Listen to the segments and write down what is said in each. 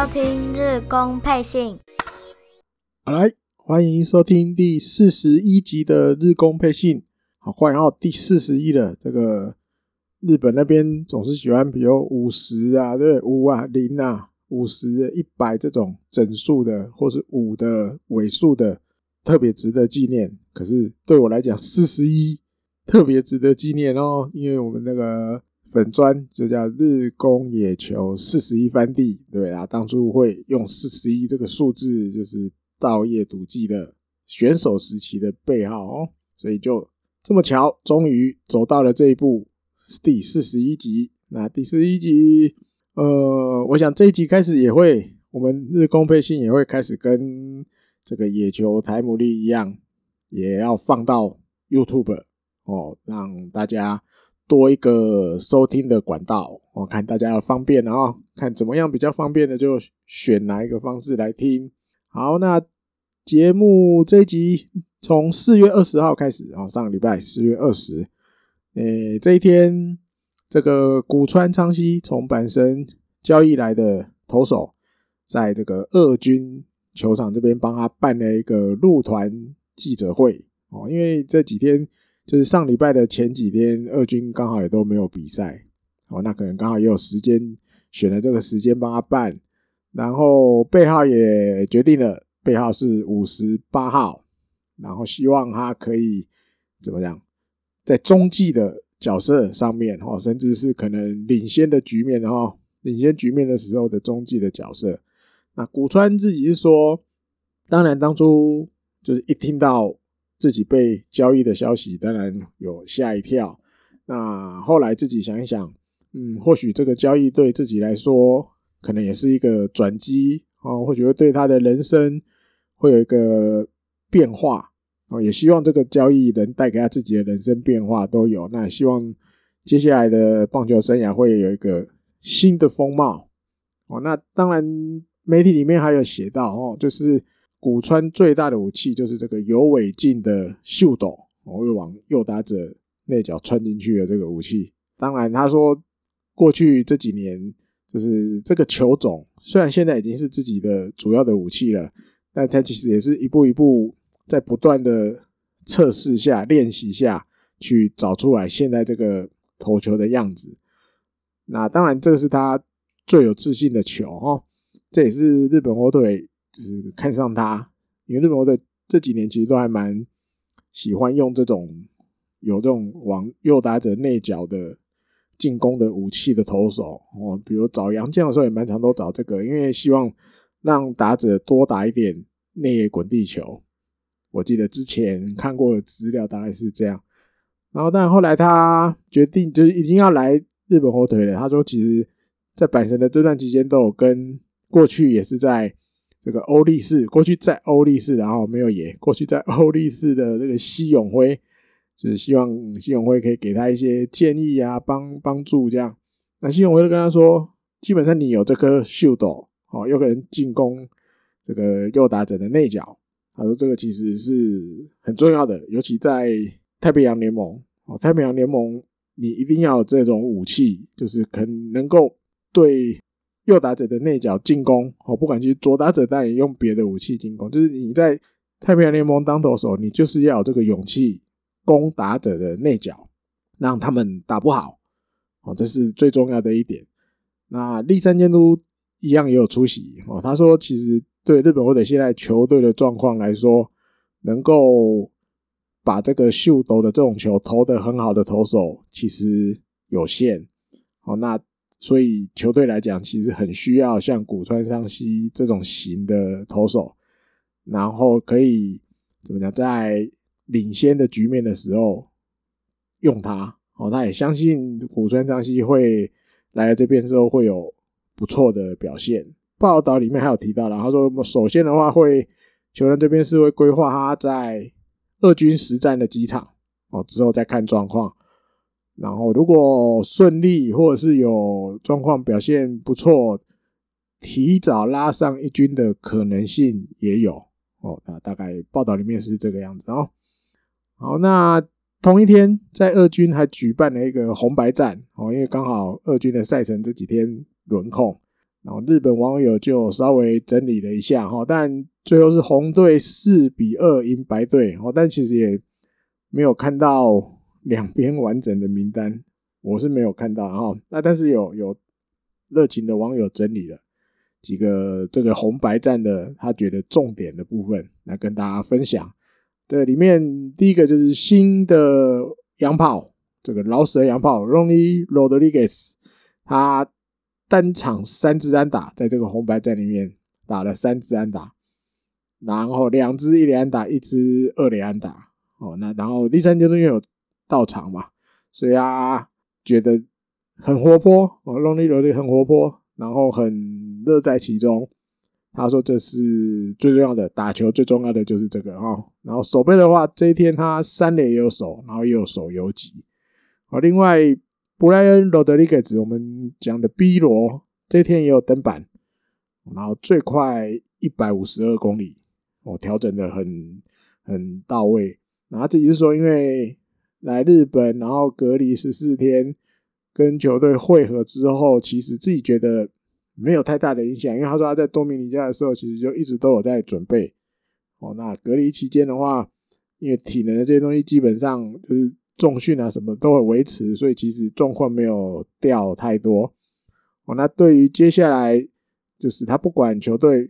收听日工配信。好来，欢迎收听第四十一集的日工配信。好，欢迎到第四十一了。这个日本那边总是喜欢，比如五十啊，对，五啊，零啊，五十、一百这种整数的，或是五的尾数的，特别值得纪念。可是对我来讲，四十一特别值得纪念哦，因为我们那个。粉砖就叫日宫野球四十一番地，对啊，当初会用四十一这个数字，就是稻叶笃纪的选手时期的背号哦，所以就这么巧，终于走到了这一步，第四十一集。那第十一集，呃，我想这一集开始也会，我们日工配信也会开始跟这个野球台姆利一样，也要放到 YouTube 哦，让大家。多一个收听的管道，我看大家要方便啊、哦，看怎么样比较方便的就选哪一个方式来听。好，那节目这一集从四月二十号开始啊，上个礼拜四月二十，诶，这一天这个古川昌熙从阪神交易来的投手，在这个二军球场这边帮他办了一个入团记者会哦，因为这几天。就是上礼拜的前几天，二军刚好也都没有比赛，哦，那可能刚好也有时间选了这个时间帮他办，然后背号也决定了，背号是五十八号，然后希望他可以怎么样，在中继的角色上面，哦，甚至是可能领先的局面，然后领先局面的时候的中继的角色。那古川自己是说，当然当初就是一听到。自己被交易的消息，当然有吓一跳。那后来自己想一想，嗯，或许这个交易对自己来说，可能也是一个转机哦，或许会对他的人生会有一个变化哦。也希望这个交易能带给他自己的人生变化都有。那希望接下来的棒球生涯会有一个新的风貌哦。那当然，媒体里面还有写到哦，就是。古川最大的武器就是这个有尾劲的秀斗，我会往右打者内角穿进去的这个武器。当然，他说过去这几年，就是这个球种虽然现在已经是自己的主要的武器了，但他其实也是一步一步在不断的测试下、练习下去找出来现在这个投球的样子。那当然，这是他最有自信的球哦，这也是日本火腿。就是看上他，因为日本火腿这几年其实都还蛮喜欢用这种有这种往右打者内角的进攻的武器的投手哦，比如找洋将的时候也蛮常都找这个，因为希望让打者多打一点内野滚地球。我记得之前看过的资料大概是这样，然后但后来他决定就是已经要来日本火腿了。他说，其实在阪神的这段期间都有跟过去也是在。这个欧力士过去在欧力士，然后没有野。过去在欧力士的这个西永辉，就是希望西永辉可以给他一些建议啊，帮帮助这样。那西永辉就跟他说，基本上你有这颗秀斗，哦，有可能进攻这个右打者的内角。他说这个其实是很重要的，尤其在太平洋联盟，哦，太平洋联盟你一定要这种武器，就是可能能够对。右打者的内角进攻，哦，不管其实左打者当然也用别的武器进攻，就是你在太平洋联盟当投手，你就是要有这个勇气攻打者的内角，让他们打不好，哦，这是最重要的一点。那立山监督一样也有出席，哦，他说其实对日本或者现在球队的状况来说，能够把这个秀斗的这种球投得很好的投手其实有限，哦，那。所以球队来讲，其实很需要像古川尚希这种型的投手，然后可以怎么讲，在领先的局面的时候用他。哦，他也相信古川尚希会来这边之后会有不错的表现。报道里面还有提到了，他说首先的话会球员这边是会规划他在二军实战的几场，哦，之后再看状况。然后，如果顺利或者是有状况表现不错，提早拉上一军的可能性也有哦。那大概报道里面是这个样子哦。好，那同一天在二军还举办了一个红白战哦，因为刚好二军的赛程这几天轮空，然后日本网友就稍微整理了一下哈，但最后是红队四比二赢白队哦，但其实也没有看到两边完整的名单，我是没有看到哈。那但是有有热情的网友整理了几个这个红白战的他觉得重点的部分来跟大家分享。这里面第一个就是新的洋炮，这个老舍洋炮 Ronnie Rodriguez，他。单场三支安打，在这个红白战里面打了三支安打，然后两支一垒安打，一支二垒安打。哦，那然后第三阶段又有到场嘛，所以啊，觉得很活泼哦，Ronnie Rodriguez 很活泼，然后很乐在其中。他说这是最重要的，打球最重要的就是这个哦。然后守备的话，这一天他三垒也有守，然后也有守游击。好，另外。布莱恩·罗德里格兹，我们讲的 B 罗，这一天也有登板，然后最快一百五十二公里，哦，调整的很很到位。然后自己是说，因为来日本，然后隔离十四天，跟球队会合之后，其实自己觉得没有太大的影响，因为他说他在多米尼加的时候，其实就一直都有在准备。哦，那隔离期间的话，因为体能的这些东西基本上就是。重训啊，什么都会维持，所以其实状况没有掉太多。哦，那对于接下来，就是他不管球队，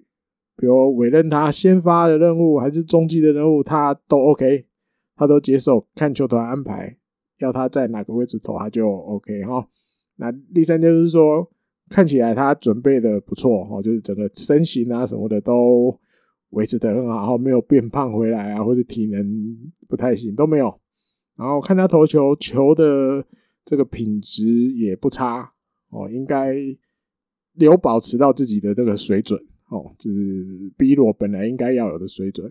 比如委任他先发的任务还是中继的任务，他都 OK，他都接受，看球团安排，要他在哪个位置投，他就 OK 哈。那第三就是说，看起来他准备的不错哦，就是整个身形啊什么的都维持得很好，然后没有变胖回来啊，或者体能不太行都没有。然后看他投球，球的这个品质也不差哦，应该有保持到自己的这个水准哦，这是 B 罗本来应该要有的水准。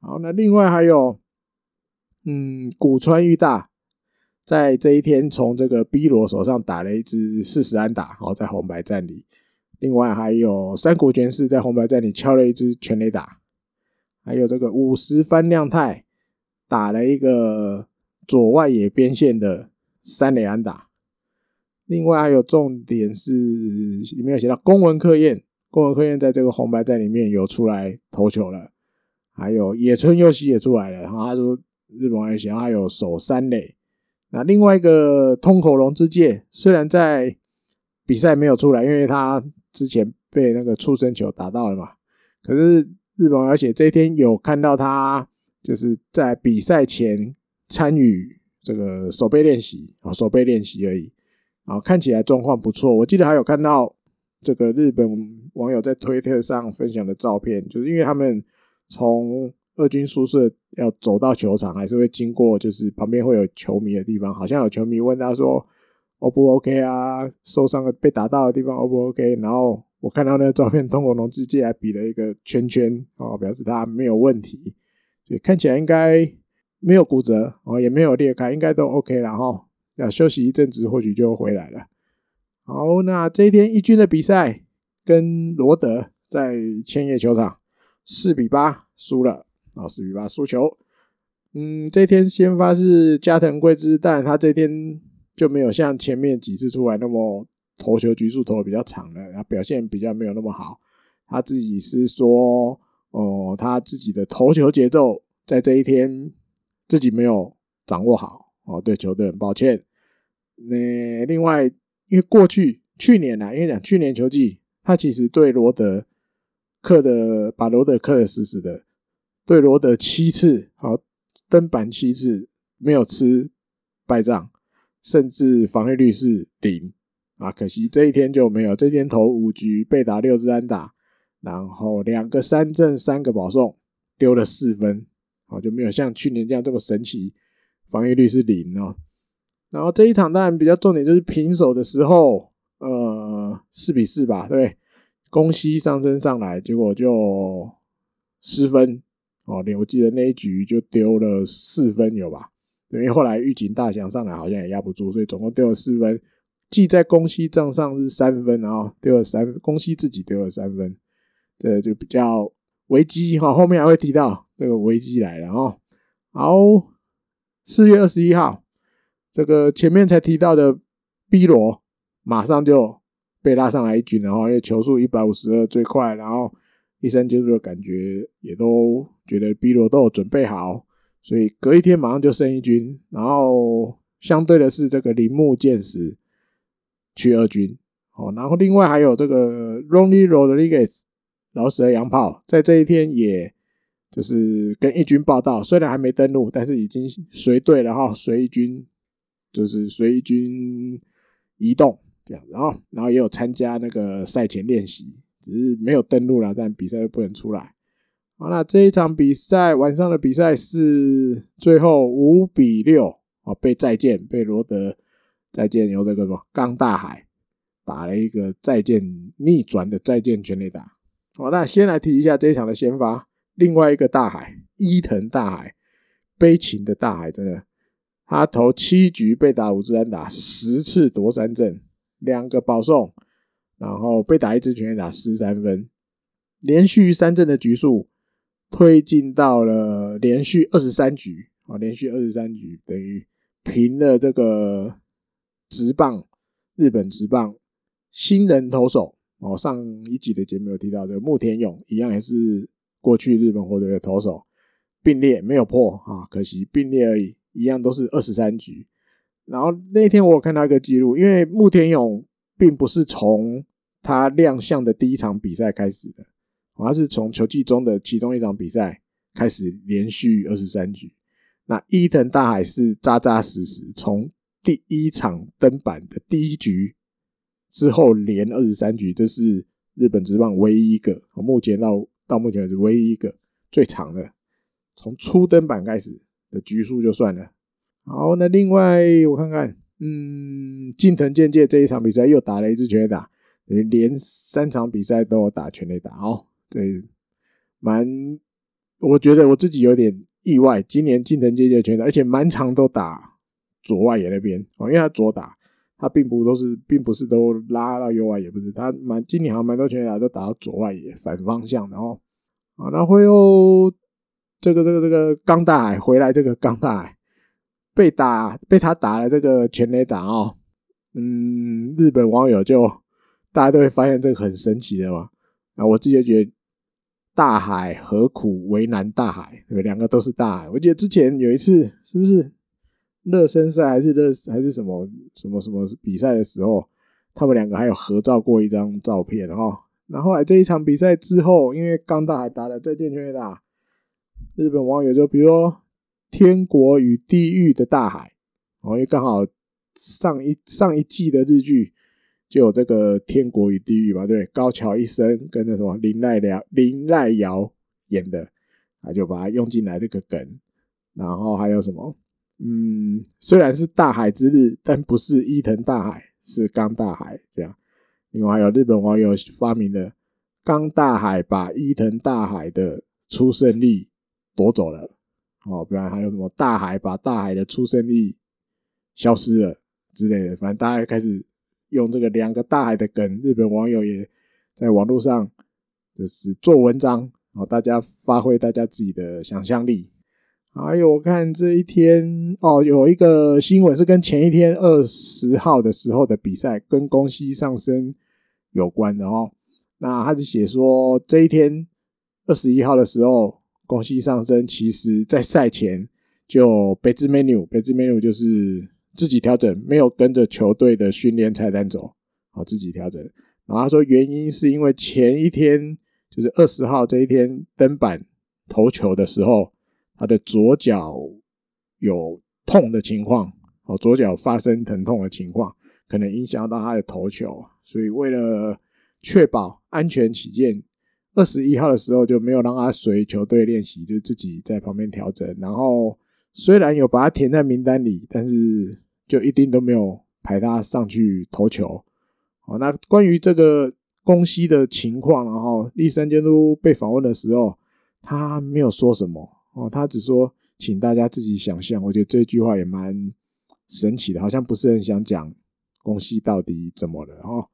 好，那另外还有，嗯，古川裕大在这一天从这个 B 罗手上打了一支四十安打，哦，在红白战里。另外还有山谷拳士在红白战里敲了一支全垒打，还有这个五十番亮太打了一个。左外野边线的三垒安打，另外还有重点是里面有写到宫文克彦，宫文克彦在这个红白战里面有出来投球了，还有野村佑希也出来了，然后他说日本还行，他有守三垒。那另外一个通口龙之介虽然在比赛没有出来，因为他之前被那个触身球打到了嘛，可是日本而且这一天有看到他就是在比赛前。参与这个守备练习啊，守备练习而已啊，看起来状况不错。我记得还有看到这个日本网友在推特上分享的照片，就是因为他们从二军宿舍要走到球场，还是会经过，就是旁边会有球迷的地方，好像有球迷问他说：“O 不 OK 啊？受伤了被打到的地方 O 不 OK？” 然后我看到那个照片，通口龙之介还比了一个圈圈哦，表示他没有问题，所以看起来应该。没有骨折哦，也没有裂开，应该都 OK 了哈。要休息一阵子，或许就回来了。好，那这一天一军的比赛跟罗德在千叶球场四比八输了啊，四比八输球。嗯，这天先发是加藤贵之，但他这天就没有像前面几次出来那么投球局数投的比较长了，然后表现比较没有那么好。他自己是说，哦，他自己的投球节奏在这一天。自己没有掌握好哦，对球队很抱歉。那另外，因为过去去年啊，因为讲去年球季，他其实对罗德克的把罗德克的死死的，对罗德七次好登板七次没有吃败仗，甚至防御率是零啊。可惜这一天就没有，这一天投五局被打六支安打，然后两个三振三个保送，丢了四分。哦，就没有像去年这样这么神奇，防御率是零哦。然后这一场当然比较重点就是平手的时候，呃，四比四吧，对，攻西上升上来，结果就失分哦。你我记得那一局就丢了四分有吧？因为后来预警大翔上来好像也压不住，所以总共丢了四分。记在公西账上是三分，然后丢了三公，西自己丢了三分，这就比较危机哈。后面还会提到。这个危机来了哦，好，四月二十一号，这个前面才提到的 B 罗马上就被拉上来一局，然后因为球速一百五十二最快，然后立山监督的感觉也都觉得 B 罗都有准备好，所以隔一天马上就升一军，然后相对的是这个铃木健史去二军，哦，然后另外还有这个 Ronnie Rodriguez 老死的洋炮，在这一天也就是跟一军报道，虽然还没登陆，但是已经随队了哈，随一军就是随一军移动。这样，然后，然后也有参加那个赛前练习，只是没有登录了，但比赛又不能出来。好，那这一场比赛晚上的比赛是最后五比六哦，被再见，被罗德再见由这个什么刚大海打了一个再见逆转的再见全垒打。好，那先来提一下这一场的先发，另外一个大海伊藤大海，悲情的大海，真的，他投七局被打五支安打，十次夺三振。两个保送，然后被打一支全垒打失三分，连续三阵的局数推进到了连续二十三局啊，连续二十三局等于平了这个直棒日本直棒新人投手哦。上一集的节目有提到这个牧田勇一样也是过去日本火腿的投手，并列没有破啊，可惜并列而已，一样都是二十三局。然后那天我有看到一个记录，因为牧田勇并不是从他亮相的第一场比赛开始的，他是从球季中的其中一场比赛开始连续二十三局。那伊藤大海是扎扎实实从第一场登板的第一局之后连二十三局，这是日本职棒唯一一个，目前到到目前为止唯一一个最长的，从初登板开始的局数就算了。好，那另外我看看，嗯，近藤健介这一场比赛又打了一支全垒打，等于连三场比赛都有打全垒打哦。对，蛮，我觉得我自己有点意外，今年近藤健介全垒，而且满场都打左外野那边哦，因为他左打，他并不都是，并不是都拉到右外野，不是，他蛮今年好像蛮多全垒打都打到左外野反方向的哦。啊，那会有这个这个这个冈大海回来，这个冈大海。被打被他打了这个全垒打哦，嗯，日本网友就大家都会发现这个很神奇的嘛。啊，我自己就觉得大海何苦为难大海？对，两个都是大海。我记得之前有一次是不是热身赛还是热还是什么什么什么比赛的时候，他们两个还有合照过一张照片哦。然后来这一场比赛之后，因为冈大海打了再见全垒打，日本网友就比如说。天国与地狱的大海，哦，因为刚好上一上一季的日剧就有这个天国与地狱嘛，对，高桥一生跟那什么林濑遥林濑遥演的，啊，就把它用进来这个梗。然后还有什么？嗯，虽然是大海之日，但不是伊藤大海，是冈大海这样。另外还有日本网友发明的冈大海把伊藤大海的出生力夺走了。哦，不然还有什么大海把大海的出生率消失了之类的，反正大家开始用这个两个大海的梗，日本网友也在网络上就是做文章，哦，大家发挥大家自己的想象力。还有我看这一天哦，有一个新闻是跟前一天二十号的时候的比赛跟宫西上升有关的哦。那他是写说这一天二十一号的时候。宫西上升其实在赛前就别 menu，别 menu 就是自己调整，没有跟着球队的训练菜单走，好自己调整。然后他说原因是因为前一天就是二十号这一天登板投球的时候，他的左脚有痛的情况，哦，左脚发生疼痛的情况，可能影响到他的投球，所以为了确保安全起见。二十一号的时候就没有让他随球队练习，就自己在旁边调整。然后虽然有把他填在名单里，但是就一定都没有排他上去投球。好，那关于这个宫西的情况，然后立山监督被访问的时候，他没有说什么哦，他只说请大家自己想象。我觉得这句话也蛮神奇的，好像不是很想讲宫西到底怎么了哦。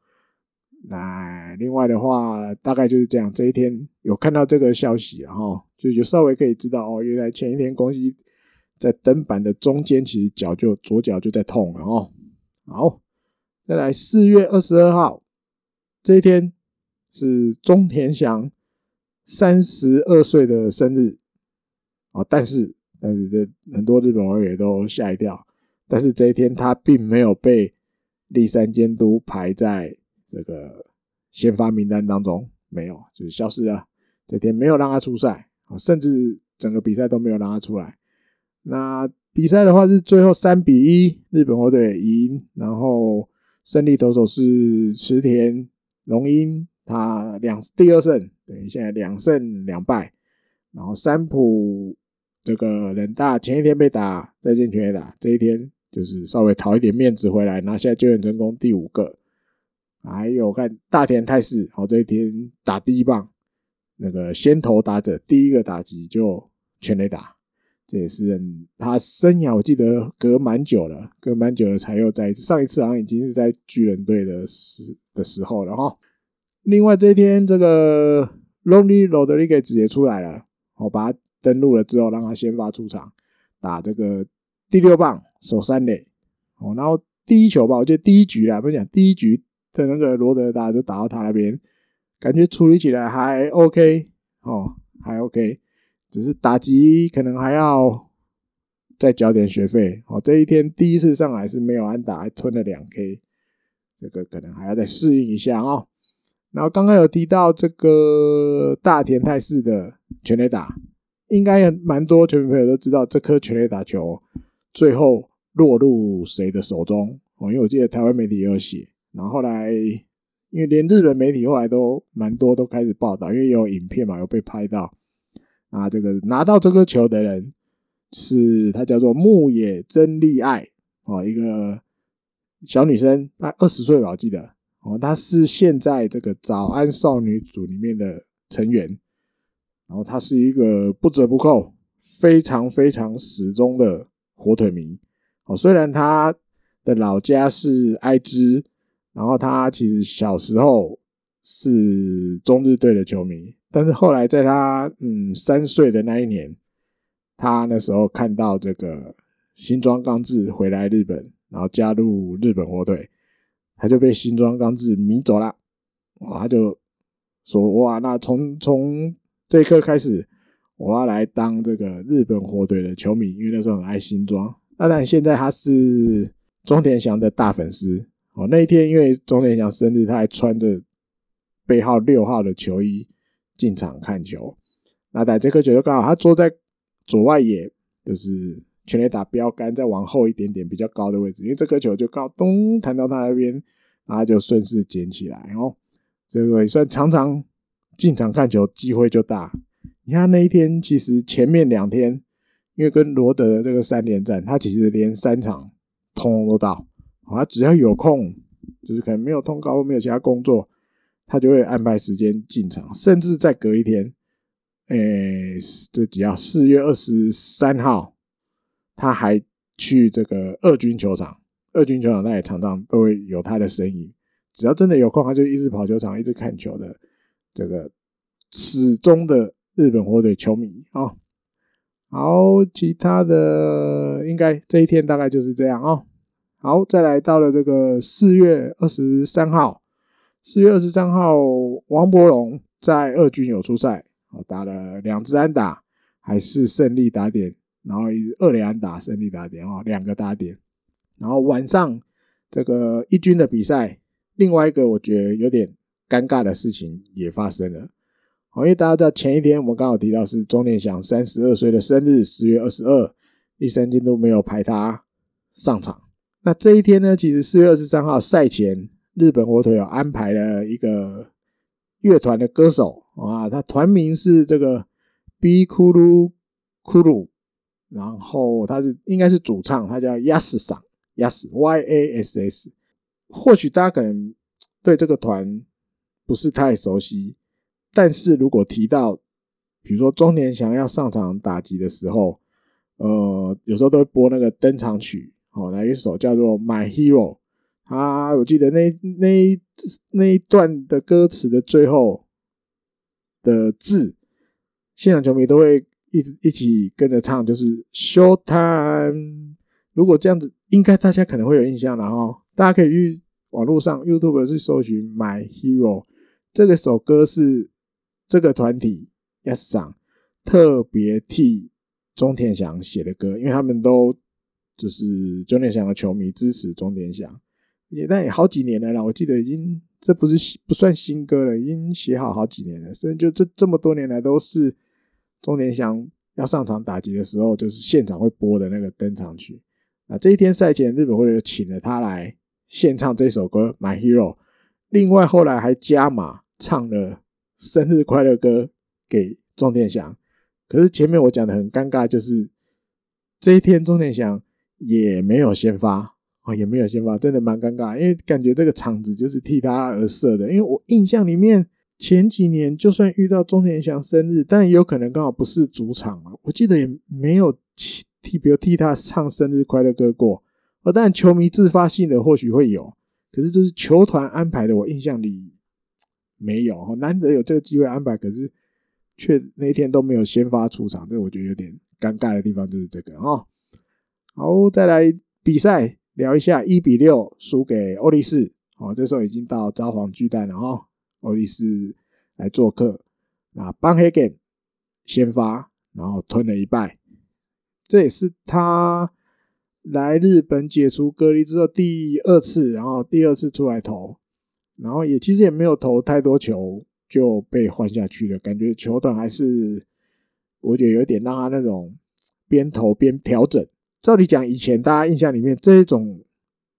那另外的话，大概就是这样。这一天有看到这个消息，然后就就稍微可以知道哦，原来前一天宫西在登板的中间，其实脚就左脚就在痛了哦。好，再来四月二十二号，这一天是中田翔三十二岁的生日啊，但是但是这很多日本网友也都吓一跳，但是这一天他并没有被立山监督排在这个先发名单当中，没有，就是消失了。这天没有让他出赛啊，甚至整个比赛都没有让他出来。那比赛的话是最后三比一，日本火腿赢，然后胜利投手是池田龙英，他两第二胜，等于现在两胜两败。然后三浦这个人大前一天被打再见全垒打，这一天就是稍微讨一点面子回来，拿下救援成功第五个。还有看大田泰示，好，这一天打第一棒，那个先头打者第一个打击就全垒打。这也是他生涯，我记得隔蛮久了，隔蛮久了才又再一次。上一次好像已经是在巨人队的时的时候了哈。另外这一天，这个 Lonnie Rodriguez 也出来了，我把他登录了之后，让他先发出场打这个第六棒守三垒。哦，然后第一球吧，我觉得第一局啦，不是讲第一局的那个罗德达就打到他那边，感觉处理起来还 OK 哦，还 OK。只是打击可能还要再交点学费哦。这一天第一次上来是没有安打，还吞了两 K，这个可能还要再适应一下哦。然后刚刚有提到这个大田泰示的全垒打，应该蛮多球迷朋友都知道这颗全垒打球最后落入谁的手中哦。因为我记得台湾媒体也有写，然后后来因为连日本媒体后来都蛮多都开始报道，因为有影片嘛，有被拍到。啊，这个拿到这颗球的人是她叫做牧野真利爱哦，一个小女生，她二十岁吧，我记得哦，她是现在这个早安少女组里面的成员，然后她是一个不折不扣、非常非常死忠的火腿迷哦。虽然她的老家是爱知，然后她其实小时候是中日队的球迷。但是后来，在他嗯三岁的那一年，他那时候看到这个新庄刚志回来日本，然后加入日本火腿，他就被新庄刚志迷走了。哇，他就说：“哇，那从从这一刻开始，我要来当这个日本火腿的球迷，因为那时候很爱新庄。当然，现在他是中田翔的大粉丝。哦，那一天因为中田翔生日，他还穿着背号六号的球衣。”进场看球，那打这颗球就刚好他坐在左外野，就是全垒打标杆再往后一点点比较高的位置，因为这颗球就刚咚弹到他那边，然后就顺势捡起来哦。这个也算常常进场看球机会就大。你看那一天其实前面两天，因为跟罗德的这个三连战，他其实连三场通通都到，他只要有空，就是可能没有通告或没有其他工作。他就会安排时间进场，甚至再隔一天，诶，这只要四月二十三号，他还去这个二军球场，二军球场那里常常都会有他的身影。只要真的有空，他就一直跑球场，一直看球的这个始终的日本火腿球迷啊。好，其他的应该这一天大概就是这样啊。好，再来到了这个四月二十三号。四月二十三号，王柏融在二军有出赛，打了两支安打，还是胜利打点，然后二连安打胜利打点哦，两个打点。然后晚上这个一军的比赛，另外一个我觉得有点尴尬的事情也发生了，因为大家知道前一天我们刚好提到是中田翔三十二岁的生日，十月二十二，立山监督没有排他上场。那这一天呢，其实四月二十三号赛前。日本火腿有安排了一个乐团的歌手啊，他团名是这个 B Kuru Kuru，然后他是应该是主唱，他叫 YASU 桑 Y A S S。或许大家可能对这个团不是太熟悉，但是如果提到，比如说中田翔要上场打击的时候，呃，有时候都会播那个登场曲，哦，来一首叫做 My Hero。啊，我记得那那那一段的歌词的最后的字，现场球迷都会一直一起跟着唱，就是 Showtime。如果这样子，应该大家可能会有印象，然后大家可以去网络上 YouTube 去搜寻 My Hero，这个首歌是这个团体 Yes 桑特别替中田翔写的歌，因为他们都就是中田翔的球迷，支持中田翔，也但也好几年了啦，我记得已经这不是不算新歌了，已经写好好几年了，甚至就这这么多年来都是中田翔要上场打击的时候，就是现场会播的那个登场曲。那这一天赛前，日本会请了他来。献唱这首歌《My Hero》，另外后来还加码唱了生日快乐歌给中田翔。可是前面我讲的很尴尬，就是这一天中田翔也没有先发哦，也没有先发，真的蛮尴尬，因为感觉这个场子就是替他而设的。因为我印象里面前几年就算遇到中田翔生日，但也有可能刚好不是主场啊，我记得也没有替，比如替他唱生日快乐歌过。哦，但球迷自发性的或许会有，可是就是球团安排的，我印象里没有。难得有这个机会安排，可是却那天都没有先发出场，这我觉得有点尴尬的地方就是这个哦。好，再来比赛聊一下，一比六输给欧力士。哦，这时候已经到札幌巨蛋了哈，欧力士来做客，那邦黑根先发，然后吞了一败，这也是他。来日本解除隔离之后第二次，然后第二次出来投，然后也其实也没有投太多球就被换下去了，感觉球团还是我觉得有点让他那种边投边调整。照理讲，以前大家印象里面这一种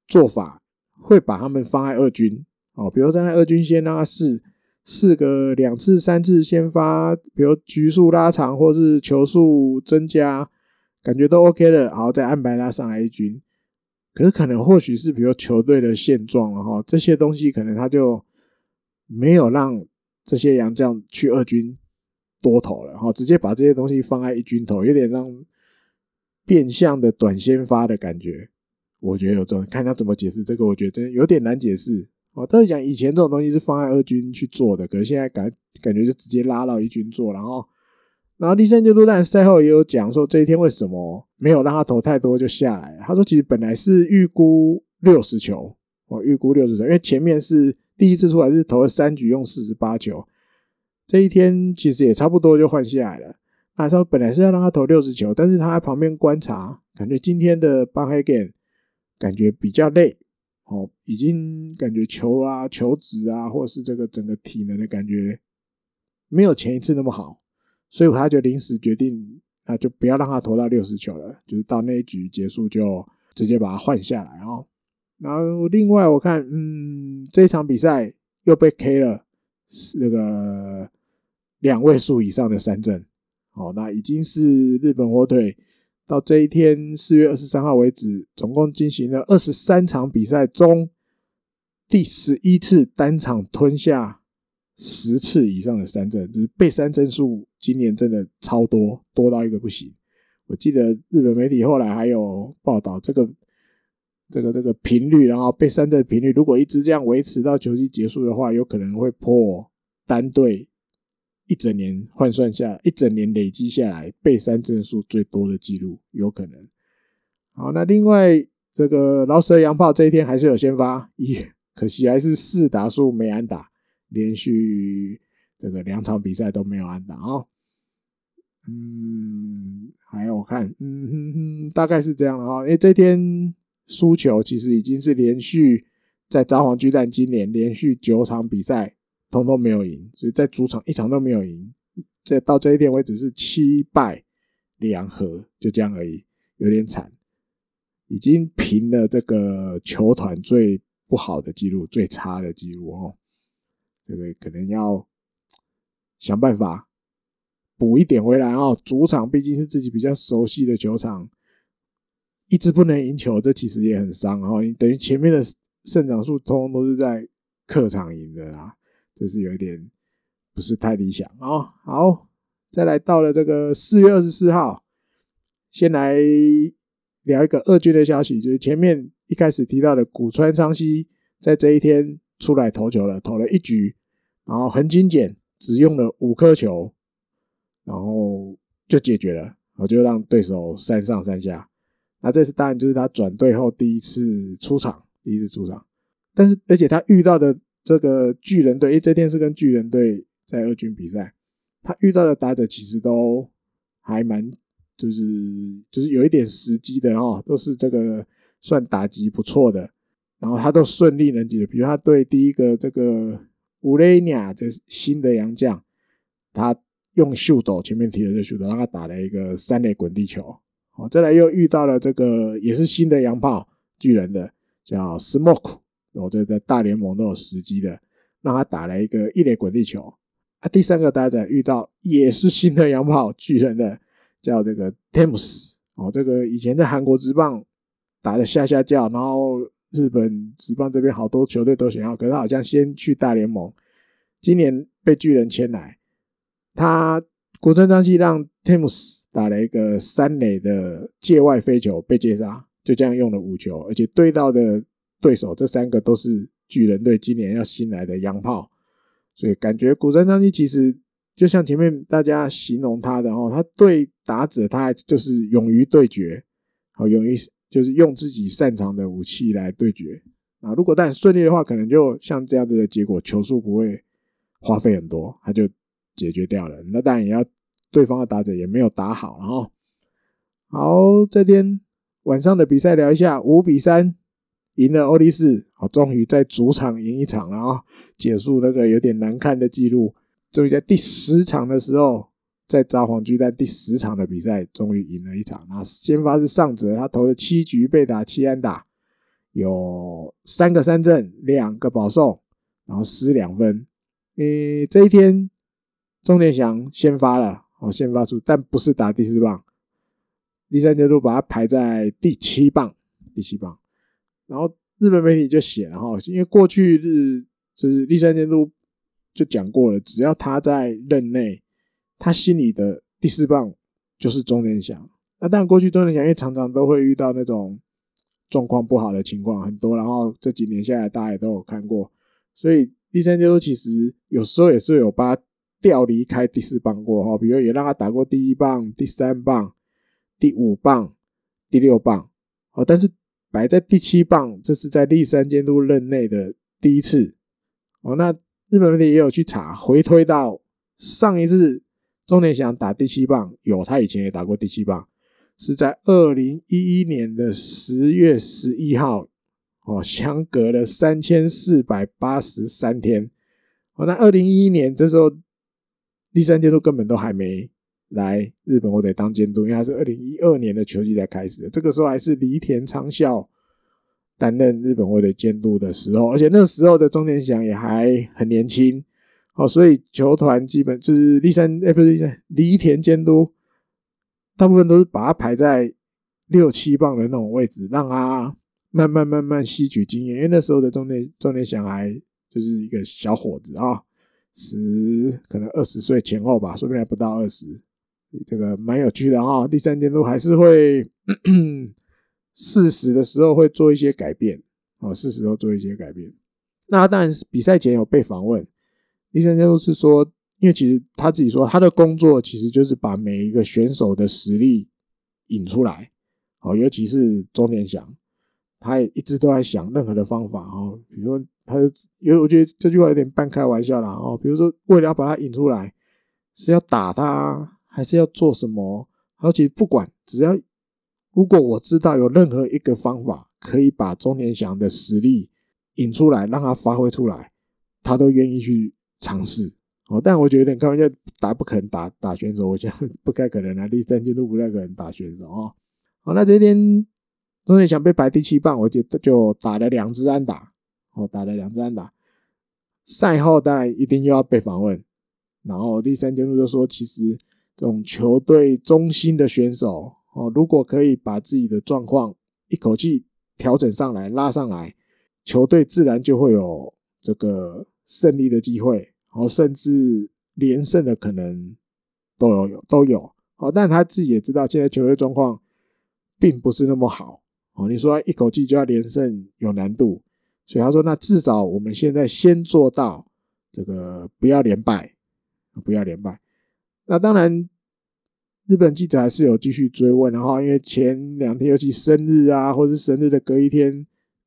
做法会把他们放在二军哦，比如站在二军先让他试试个两次三次先发，比如局数拉长或是球数增加。感觉都 OK 了，好，再安排他上来一军。可是可能或许是比如球队的现状了哈，这些东西可能他就没有让这些洋将去二军多投了哈，直接把这些东西放在一军投，有点让变相的短先发的感觉。我觉得有这种，看他怎么解释这个，我觉得真有点难解释。哦，照理讲以前这种东西是放在二军去做的，可是现在感感觉就直接拉到一军做，然后。然后第三阶段赛后也有讲说，这一天为什么没有让他投太多就下来？他说其实本来是预估六十球，我预估六十球，因为前面是第一次出来是投了三局用四十八球，这一天其实也差不多就换下来了。他说本来是要让他投六十球，但是他在旁边观察，感觉今天的邦黑根感觉比较累，哦，已经感觉球啊、球质啊，或是这个整个体能的感觉没有前一次那么好。所以他就临时决定，那就不要让他投到六十球了，就是到那一局结束就直接把他换下来哦。然后另外我看，嗯，这场比赛又被 K 了那个两位数以上的三振，哦，那已经是日本火腿到这一天四月二十三号为止，总共进行了二十三场比赛中第十一次单场吞下。十次以上的三振，就是被三振数，今年真的超多，多到一个不行。我记得日本媒体后来还有报道，这个这个这个频率，然后被三振频率，如果一直这样维持到球季结束的话，有可能会破单队一整年换算下来，一整年累积下来被三振数最多的记录，有可能。好，那另外这个饶舌洋炮这一天还是有先发，咦，可惜还是四打数没安打。连续这个两场比赛都没有安打哦，嗯，还有我看，嗯哼哼，大概是这样的哈。因为这天输球其实已经是连续在札幌巨蛋今年连续九场比赛通通没有赢，所以在主场一场都没有赢。这到这一点为止是七败两和，就这样而已，有点惨，已经平了这个球团最不好的记录，最差的记录哦。这个可能要想办法补一点回来哦。主场毕竟是自己比较熟悉的球场，一直不能赢球，这其实也很伤。哦你等于前面的胜场数通通都是在客场赢的啦，这是有一点不是太理想哦。好，再来到了这个四月二十四号，先来聊一个二军的消息，就是前面一开始提到的古川昌熙，在这一天出来投球了，投了一局。然后很精简，只用了五颗球，然后就解决了，我就让对手三上三下。那这次当然就是他转队后第一次出场，第一次出场。但是而且他遇到的这个巨人队，因为这天是跟巨人队在二军比赛，他遇到的打者其实都还蛮就是就是有一点时机的哦，都是这个算打击不错的，然后他都顺利能击的，比如他对第一个这个乌雷尼亚这新的洋将，他用秀斗前面提的这秀斗让他打了一个三垒滚地球。哦，再来又遇到了这个也是新的洋炮巨人的叫 Smoke，我这在大联盟都有时机的，让他打了一个一垒滚地球。啊，第三个大家遇到也是新的洋炮巨人的叫这个 Tams 哦，这个以前在韩国职棒打的下下叫，然后日本职棒这边好多球队都想要，可是他好像先去大联盟，今年被巨人签来，他。国村彰稀让 Tams 打了一个三垒的界外飞球被接杀，就这样用了五球，而且对到的对手这三个都是巨人队今年要新来的洋炮，所以感觉古村彰稀其实就像前面大家形容他的哦，他对打者他还就是勇于对决，好勇于就是用自己擅长的武器来对决啊。如果但顺利的话，可能就像这样子的结果，球数不会花费很多，他就。解决掉了，那当然也要对方的打者也没有打好，然后好，这天晚上的比赛聊一下，五比三赢了欧力士，好，终于在主场赢一场了啊，结束那个有点难看的记录，终于在第十场的时候，在札幌巨蛋第十场的比赛终于赢了一场。那先发是上泽，他投了七局被打七安打，有三个三振，两个保送，然后失两分。诶，这一天。钟点祥先发了，哦，先发出，但不是打第四棒，栗山监督把他排在第七棒，第七棒。然后日本媒体就写了哈，因为过去日就是立山监督就讲过了，只要他在任内，他心里的第四棒就是钟田祥。那当然，过去钟田祥因为常常都会遇到那种状况不好的情况很多，然后这几年下来大家也都有看过，所以立山监督其实有时候也是有把他。调离开第四棒过哈，比如也让他打过第一棒、第三棒、第五棒、第六棒，哦，但是摆在第七棒，这是在立山监督任内的第一次哦。那日本媒体也有去查，回推到上一次钟田祥打第七棒，有他以前也打过第七棒，是在二零一一年的十月十一号，哦，相隔了三千四百八十三天。哦，那二零一一年这时候。第三监督根本都还没来日本火腿当监督，因为他是二零一二年的球季才开始的。这个时候还是栗田昌孝担任日本火腿监督的时候，而且那时候的钟田祥也还很年轻，哦，所以球团基本就是立山，哎，不是栗田监督，大部分都是把他排在六七棒的那种位置，让他慢慢慢慢吸取经验。因为那时候的钟田钟田祥还就是一个小伙子啊。十可能二十岁前后吧，说不定还不到二十，这个蛮有趣的哈。第三监督还是会 适时的时候会做一些改变，哦，适时候做一些改变。那他当然是比赛前有被访问，第三监督是说，因为其实他自己说他的工作其实就是把每一个选手的实力引出来，哦，尤其是钟田祥，他也一直都在想任何的方法哈，比如说。他就因为我觉得这句话有点半开玩笑啦哦，比如说为了要把他引出来，是要打他还是要做什么？而且不管，只要如果我知道有任何一个方法可以把钟田祥的实力引出来，让他发挥出来，他都愿意去尝试哦。但我觉得有点开玩笑，打不可能打打选手，我想不太可能啊，第三阶都不太可能打选手哦。好，那这一天钟田祥被排第七棒，我觉得就打了两支安打。我打了两支安打，赛后当然一定又要被访问。然后栗山监督就说：“其实这种球队中心的选手哦，如果可以把自己的状况一口气调整上来、拉上来，球队自然就会有这个胜利的机会，然后甚至连胜的可能都有有都有。哦，但他自己也知道，现在球队状况并不是那么好。哦，你说一口气就要连胜有难度。”所以他说：“那至少我们现在先做到这个不要连败，不要连败。那当然，日本记者还是有继续追问。然后，因为前两天尤其生日啊，或者是生日的隔一天，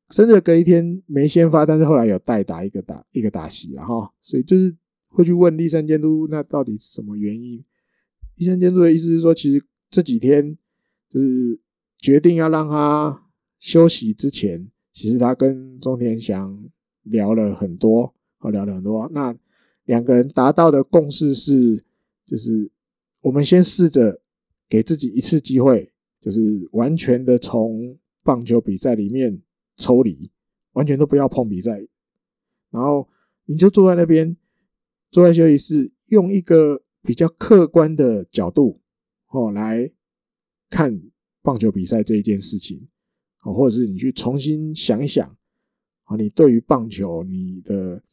甚至隔一天没先发，但是后来有代打一个打一个打席了哈，所以就是会去问立山监督，那到底是什么原因？立山监督的意思是说，其实这几天就是决定要让他休息之前，其实他跟中田翔聊了很多，哦，聊了很多。那两个人达到的共识是，就是我们先试着给自己一次机会，就是完全的从棒球比赛里面。抽离，完全都不要碰比赛，然后你就坐在那边，坐在休息室，用一个比较客观的角度哦来看棒球比赛这一件事情，哦，或者是你去重新想一想，啊，你对于棒球你的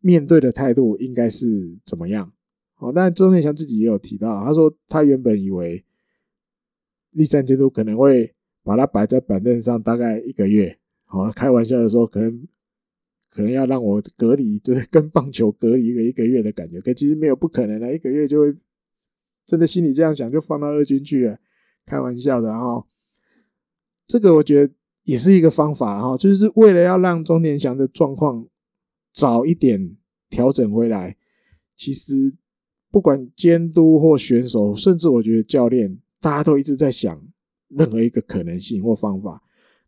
面对的态度应该是怎么样？哦，但周念祥自己也有提到，他说他原本以为立山监督可能会把他摆在板凳上大概一个月。好，开玩笑的说，可能可能要让我隔离，就是跟棒球隔离一个一个月的感觉。可其实没有不可能的，一个月就会真的心里这样想，就放到二军去了。开玩笑的，哈这个我觉得也是一个方法，哈就是为了要让钟年祥的状况早一点调整回来。其实不管监督或选手，甚至我觉得教练，大家都一直在想任何一个可能性或方法。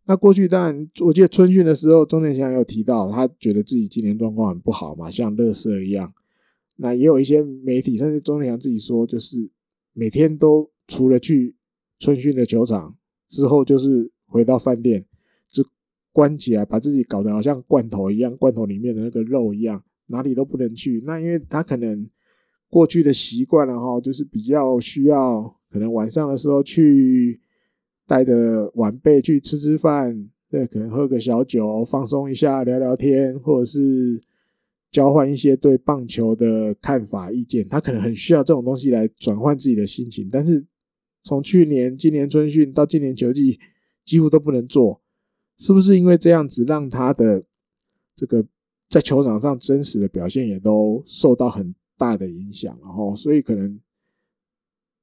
那过去当然，我记得春训的时候，钟田祥有提到，他觉得自己今年状况很不好嘛，像垃圾一样。那也有一些媒体，甚至钟田祥自己说，就是每天都除了去春训的球场之后，就是回到饭店就关起来，把自己搞得好像罐头一样，罐头里面的那个肉一样，哪里都不能去。那因为他可能过去的习惯了哈，就是比较需要，可能晚上的时候去。带着晚辈去吃吃饭，对，可能喝个小酒，放松一下，聊聊天，或者是交换一些对棒球的看法、意见。他可能很需要这种东西来转换自己的心情。但是从去年、今年春训到今年球季，几乎都不能做，是不是因为这样子让他的这个在球场上真实的表现也都受到很大的影响？然后，所以可能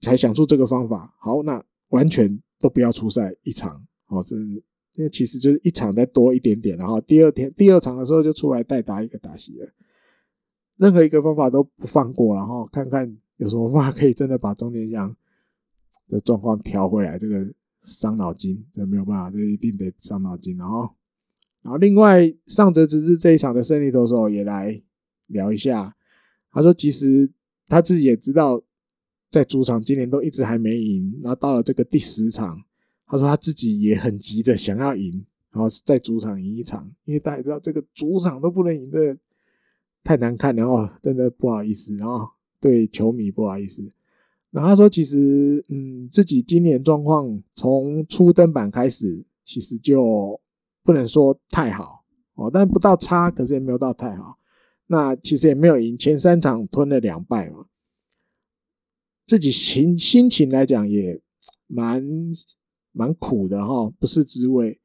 才想出这个方法。好，那完全。都不要出赛一场，哦，这因为其实就是一场再多一点点，然后第二天第二场的时候就出来代打一个打席了。任何一个方法都不放过，然后看看有什么方法可以真的把钟田翔的状况调回来。这个伤脑筋，这没有办法，这一定得伤脑筋。然后，然后另外上泽直之这一场的胜利投手也来聊一下。他说，其实他自己也知道。在主场今年都一直还没赢，然后到了这个第十场，他说他自己也很急着想要赢，然后在主场赢一场，因为大家知道这个主场都不能赢，这太难看了哦，真的不好意思，然后对球迷不好意思。然后他说其实嗯，自己今年状况从初登板开始，其实就不能说太好哦，但不到差，可是也没有到太好。那其实也没有赢，前三场吞了两败嘛。自己心心情来讲也蛮蛮苦的哈，不是滋味。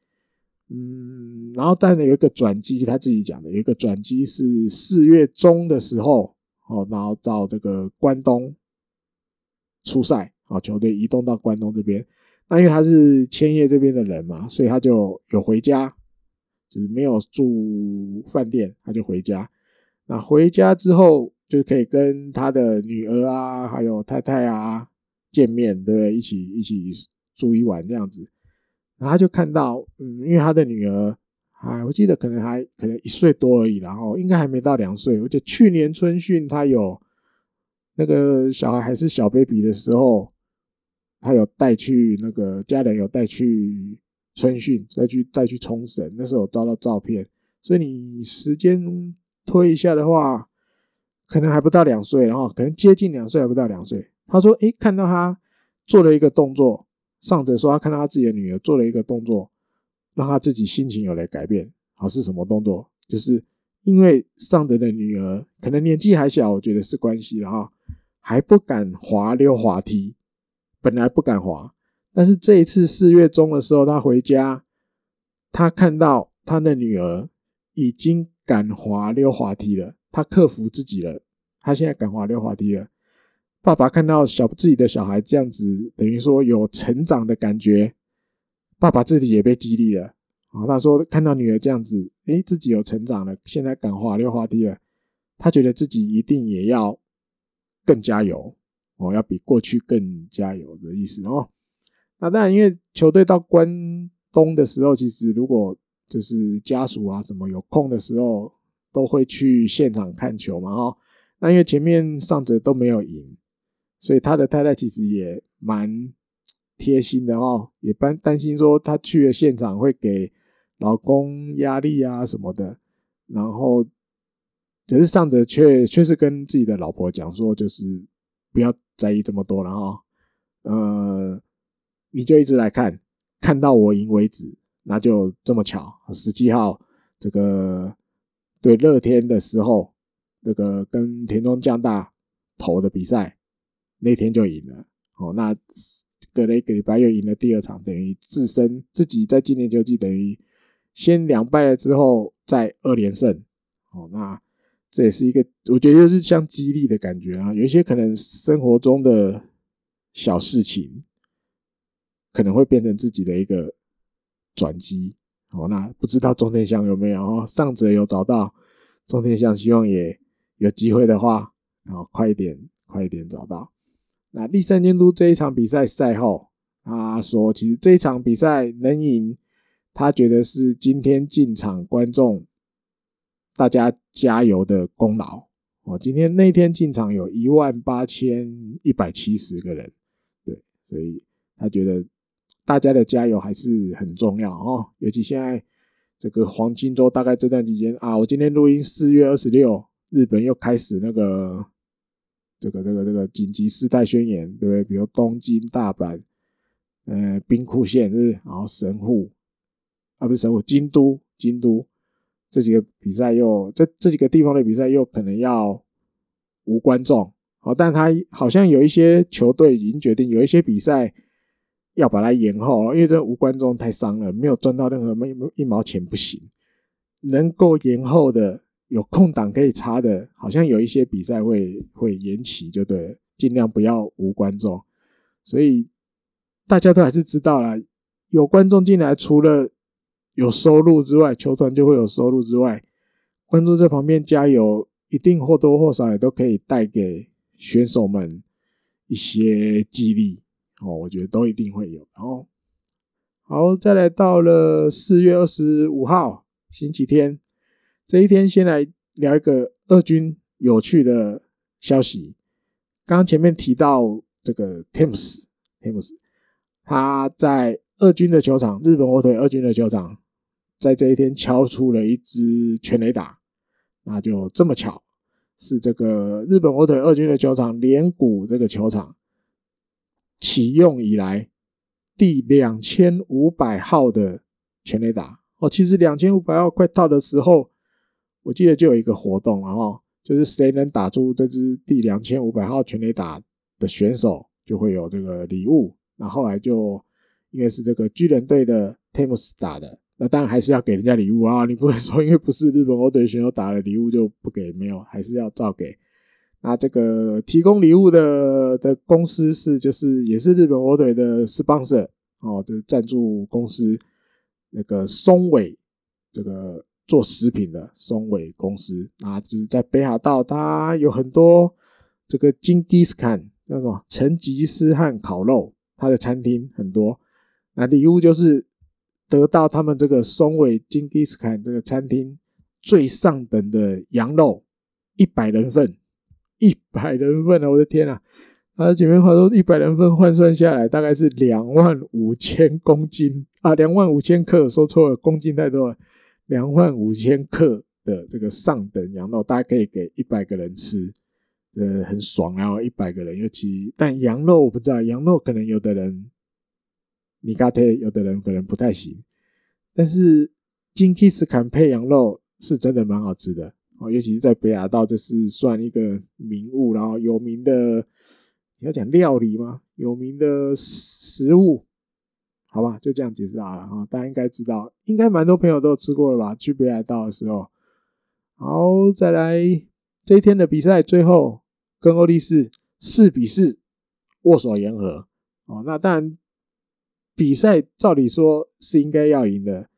嗯，然后但有一个转机，他自己讲的有一个转机是四月中的时候哦，然后到这个关东出赛啊，球队移动到关东这边。那因为他是千叶这边的人嘛，所以他就有回家，就是没有住饭店，他就回家。那回家之后。就可以跟他的女儿啊，还有太太啊见面，对不对？一起一起住一晚这样子，然后他就看到，嗯，因为他的女儿还，我记得可能还可能一岁多而已，然后应该还没到两岁。而且去年春训他有那个小孩还是小 baby 的时候，他有带去那个家人有带去春训，再去再去冲绳，那时候有照到照片。所以你时间推一下的话。可能还不到两岁，然后可能接近两岁还不到两岁。他说：“诶，看到他做了一个动作，上者说他看到他自己的女儿做了一个动作，让他自己心情有了改变。好，是什么动作？就是因为上者的女儿可能年纪还小，我觉得是关系了哈，还不敢滑溜滑梯，本来不敢滑，但是这一次四月中的时候，他回家，他看到他的女儿已经敢滑溜滑梯了。”他克服自己了，他现在敢滑溜滑梯了。爸爸看到小自己的小孩这样子，等于说有成长的感觉，爸爸自己也被激励了。啊，他说看到女儿这样子，诶，自己有成长了，现在敢滑溜滑梯了，他觉得自己一定也要更加油哦，要比过去更加油的意思哦。那当然，因为球队到关东的时候，其实如果就是家属啊什么有空的时候，都会去现场看球嘛，哈。那因为前面上泽都没有赢，所以他的太太其实也蛮贴心的哦，也担担心说他去了现场会给。老公压力啊什么的，然后可是上泽却却是跟自己的老婆讲说，就是不要在意这么多了哈，呃，你就一直来看，看到我赢为止，那就这么巧，十七号这个对乐天的时候，这个跟田中将大投的比赛那天就赢了，哦，那隔了一个礼拜又赢了第二场，等于自身自己在今年球季等于。先两败了之后再二连胜，哦，那这也是一个我觉得就是像激励的感觉啊。有一些可能生活中的小事情，可能会变成自己的一个转机。哦，那不知道中天祥有没有？哦，上者有找到中天祥，希望也有机会的话，然后快一点，快一点找到。那立山监督这一场比赛赛后，他说，其实这一场比赛能赢。他觉得是今天进场观众大家加油的功劳哦。今天那天进场有一万八千一百七十个人，对，所以他觉得大家的加油还是很重要哦。尤其现在这个黄金周，大概这段期间啊，我今天录音四月二十六，日本又开始那个这个这个这个紧急事态宣言，对不对？比如东京、大阪、呃兵库县，是不是？然后神户。啊，不是神户，京都，京都这几个比赛又这这几个地方的比赛又可能要无观众，好，但他好像有一些球队已经决定，有一些比赛要把它延后，因为这无观众太伤了，没有赚到任何没一毛钱不行。能够延后的，有空档可以插的，好像有一些比赛会会延期，就对了，尽量不要无观众。所以大家都还是知道啦，有观众进来，除了有收入之外，球团就会有收入之外，观众在旁边加油，一定或多或少也都可以带给选手们一些激励哦。我觉得都一定会有。然后，好，再来到了四月二十五号星期天这一天，先来聊一个二军有趣的消息。刚刚前面提到这个 Thames，Thames 他在二军的球场，日本火腿二军的球场。在这一天敲出了一支全垒打，那就这么巧，是这个日本火腿二军的球场连谷这个球场启用以来第两千五百号的全垒打哦。其实两千五百号快到的时候，我记得就有一个活动，然后就是谁能打出这支第两千五百号全垒打的选手就会有这个礼物。那后来就因为是这个巨人队的 Thames 打的。那当然还是要给人家礼物啊！你不能说因为不是日本欧队选手打了礼物就不给，没有，还是要照给。那这个提供礼物的的公司是就是也是日本火腿的 sponsor 哦，就是赞助公司那个松尾这个做食品的松尾公司啊，就是在北海道，它有很多这个金迪斯坎叫什么成吉思汗烤肉，它的餐厅很多。那礼物就是。得到他们这个松尾金迪斯坎这个餐厅最上等的羊肉一百人份，一百人份啊！我的天啊！他前面话说一百人份换算下来大概是两万五千公斤啊，两万五千克，说错了，公斤太多了，两万五千克的这个上等羊肉，大家可以给一百个人吃，呃，很爽啊！一百个人，尤其但羊肉我不知道，羊肉可能有的人。尼加特有的人可能不太行，但是金吉斯坎配羊肉是真的蛮好吃的哦，尤其是在北海道，这是算一个名物，然后有名的，你要讲料理吗？有名的食物，好吧，就这样解释好了哈，大家应该知道，应该蛮多朋友都吃过了吧？去北海道的时候，好，再来这一天的比赛，最后跟欧力士四比四握手言和哦，那当然。比赛照理说是应该要赢的，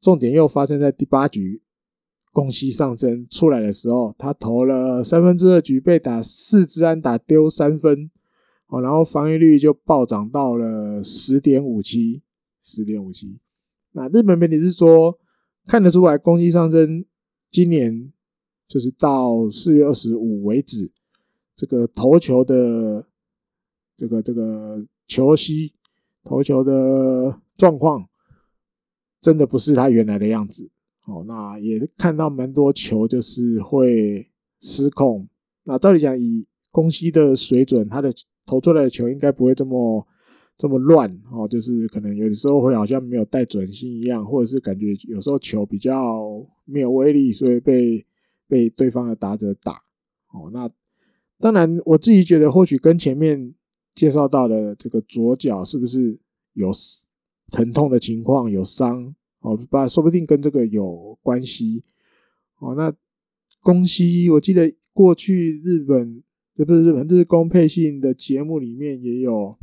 重点又发生在第八局，宫西尚生出来的时候，他投了三分之二局被打四支安打丢三分，哦，然后防御率就暴涨到了十点五七，十点五七。那日本媒体是说，看得出来攻击上升今年就是到四月二十五为止，这个投球的这个这个球息投球的状况。真的不是他原来的样子，哦，那也看到蛮多球就是会失控。那照理讲，以宫西的水准，他的投出来的球应该不会这么这么乱，哦，就是可能有的时候会好像没有带准心一样，或者是感觉有时候球比较没有威力，所以被被对方的打者打。哦，那当然我自己觉得，或许跟前面介绍到的这个左脚是不是有疼痛的情况有伤哦，把说不定跟这个有关系哦。那宫西，我记得过去日本这不是日本日宫配信的节目里面也有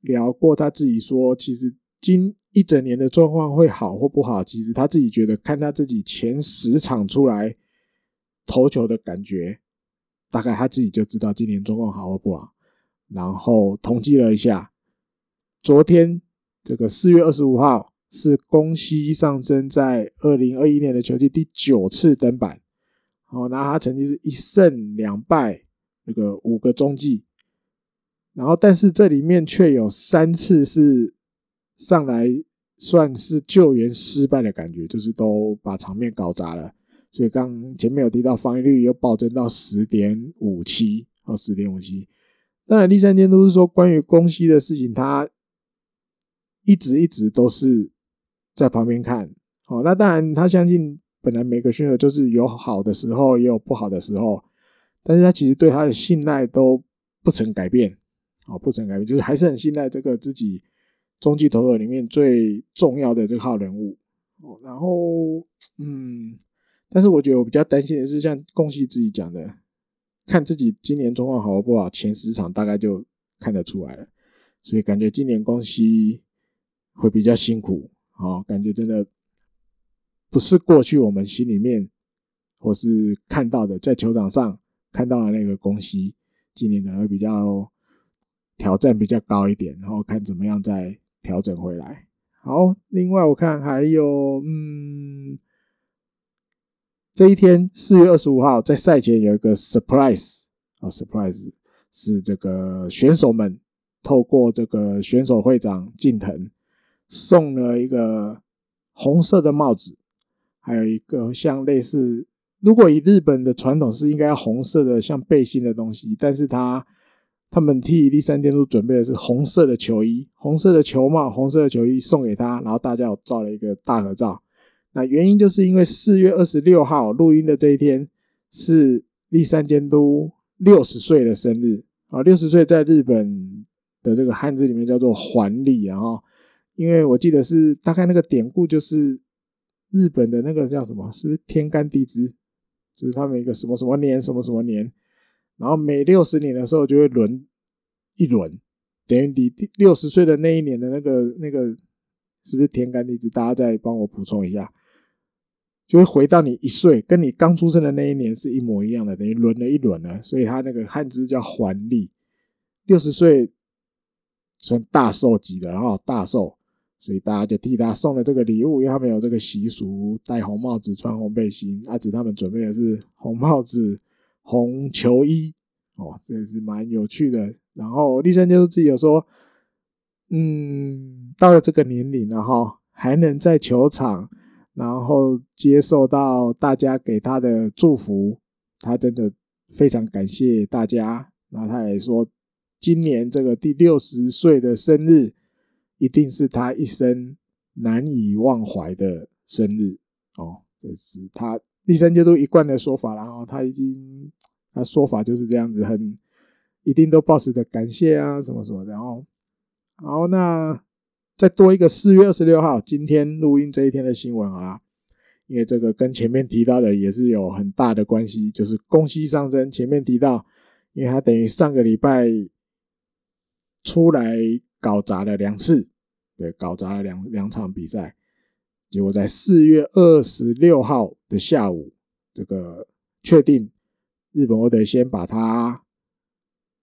聊过，他自己说，其实今一整年的状况会好或不好，其实他自己觉得看他自己前十场出来投球的感觉，大概他自己就知道今年状况好或不好。然后统计了一下，昨天。这个四月二十五号是宫西上升在二零二一年的球季第九次登板，好，那他成绩是一胜两败，那个五个中继，然后但是这里面却有三次是上来算是救援失败的感觉，就是都把场面搞砸了，所以刚前面有提到防御率又暴增到十点五七，哦，十点五七，当然第三天都是说关于宫西的事情，他。一直一直都是在旁边看，哦，那当然他相信本来每个选手就是有好的时候，也有不好的时候，但是他其实对他的信赖都不曾改变，哦，不曾改变，就是还是很信赖这个自己中继投手里面最重要的这号人物，哦，然后嗯，但是我觉得我比较担心的是像宫西自己讲的，看自己今年状况好不好，前十场大概就看得出来了，所以感觉今年宫西。会比较辛苦，哦，感觉真的不是过去我们心里面或是看到的，在球场上看到的那个宫西，今年可能会比较挑战比较高一点，然后看怎么样再调整回来。好，另外我看还有，嗯，这一天四月二十五号在赛前有一个 surprise 啊，surprise 是这个选手们透过这个选手会长近藤。送了一个红色的帽子，还有一个像类似，如果以日本的传统是应该红色的像背心的东西，但是他他们替第三监督准备的是红色的球衣、红色的球帽、红色的球衣送给他，然后大家有照了一个大合照。那原因就是因为四月二十六号录音的这一天是第三监督六十岁的生日啊，六十岁在日本的这个汉字里面叫做还礼，然后。因为我记得是大概那个典故，就是日本的那个叫什么，是不是天干地支？就是他们一个什么什么年，什么什么年，然后每六十年的时候就会轮一轮，等于你六十岁的那一年的那个那个是不是天干地支？大家再帮我补充一下，就会回到你一岁，跟你刚出生的那一年是一模一样的，等于轮了一轮了，所以他那个汉字叫还历，六十岁算大寿级的，然后大寿。所以大家就替他送了这个礼物，因为他们有这个习俗，戴红帽子、穿红背心。阿紫他们准备的是红帽子、红球衣，哦，这也是蛮有趣的。然后立三监督自己有说，嗯，到了这个年龄了哈，还能在球场，然后接受到大家给他的祝福，他真的非常感谢大家。然后他也说，今年这个第六十岁的生日。一定是他一生难以忘怀的生日哦，这是他一生就都一贯的说法。然后他已经，他说法就是这样子，很一定都抱持着感谢啊什么什么的。然后，好，那再多一个四月二十六号，今天录音这一天的新闻啊，因为这个跟前面提到的也是有很大的关系，就是供需上升前面提到，因为他等于上个礼拜出来。搞砸了两次，对，搞砸了两两场比赛。结果在四月二十六号的下午，这个确定日本我得先把他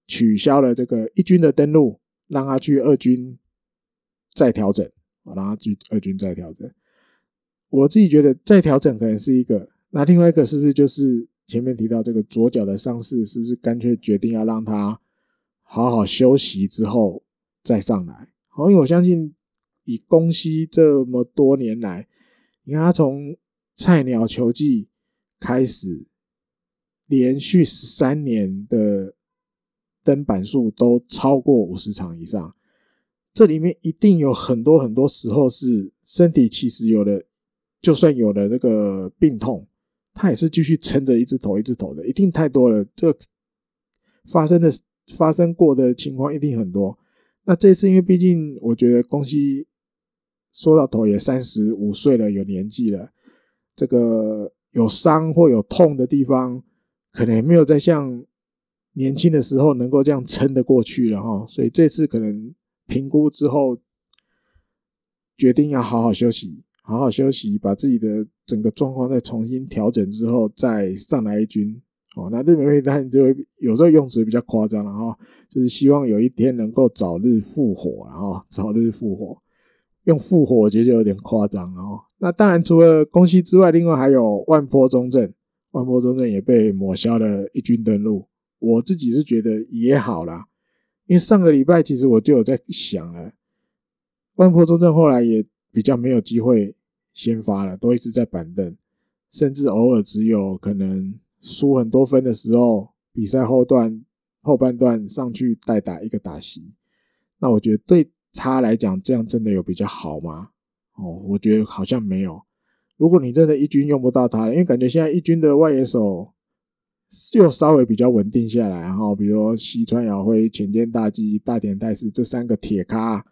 取消了这个一军的登录，让他去二军再调整，让他去二军再调整。我自己觉得再调整可能是一个，那另外一个是不是就是前面提到这个左脚的伤势，是不是干脆决定要让他好好休息之后再上来？好，因为我相信以宫西这么多年来，你看他从菜鸟球季开始，连续十三年的登板数都超过五十场以上，这里面一定有很多很多时候是身体其实有了。就算有了这个病痛，他也是继续撑着一直投一直投的，一定太多了。这发生的发生过的情况一定很多。那这次因为毕竟我觉得宫西说到头也三十五岁了，有年纪了，这个有伤或有痛的地方，可能也没有再像年轻的时候能够这样撑得过去了哈。所以这次可能评估之后，决定要好好休息。好好休息，把自己的整个状况再重新调整之后，再上来一军。哦，那日本队当然就有时候用词比较夸张了哈，就是希望有一天能够早日复活，然后早日复活。用复活我觉得就有点夸张了哈。那当然除了宫西之外，另外还有万坡中正，万坡中正也被抹消了一军登陆。我自己是觉得也好啦，因为上个礼拜其实我就有在想了，万坡中正后来也。比较没有机会先发了，都一直在板凳，甚至偶尔只有可能输很多分的时候，比赛后段后半段上去代打一个打席。那我觉得对他来讲，这样真的有比较好吗？哦，我觉得好像没有。如果你真的一军用不到他了，因为感觉现在一军的外野手又稍微比较稳定下来，然后比如说西川遥辉、浅见大纪、大田泰司这三个铁咖，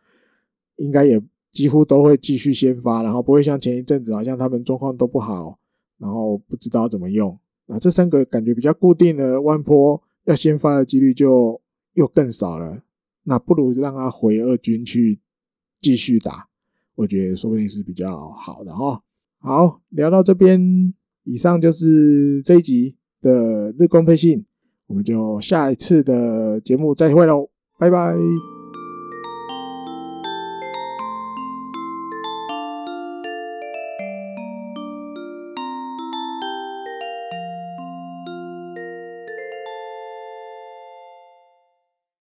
应该也。几乎都会继续先发，然后不会像前一阵子，好像他们状况都不好，然后不知道怎么用。那这三个感觉比较固定的，万坡要先发的几率就又更少了。那不如让他回二军去继续打，我觉得说不定是比较好的哈。好，聊到这边，以上就是这一集的日光配信，我们就下一次的节目再会喽，拜拜。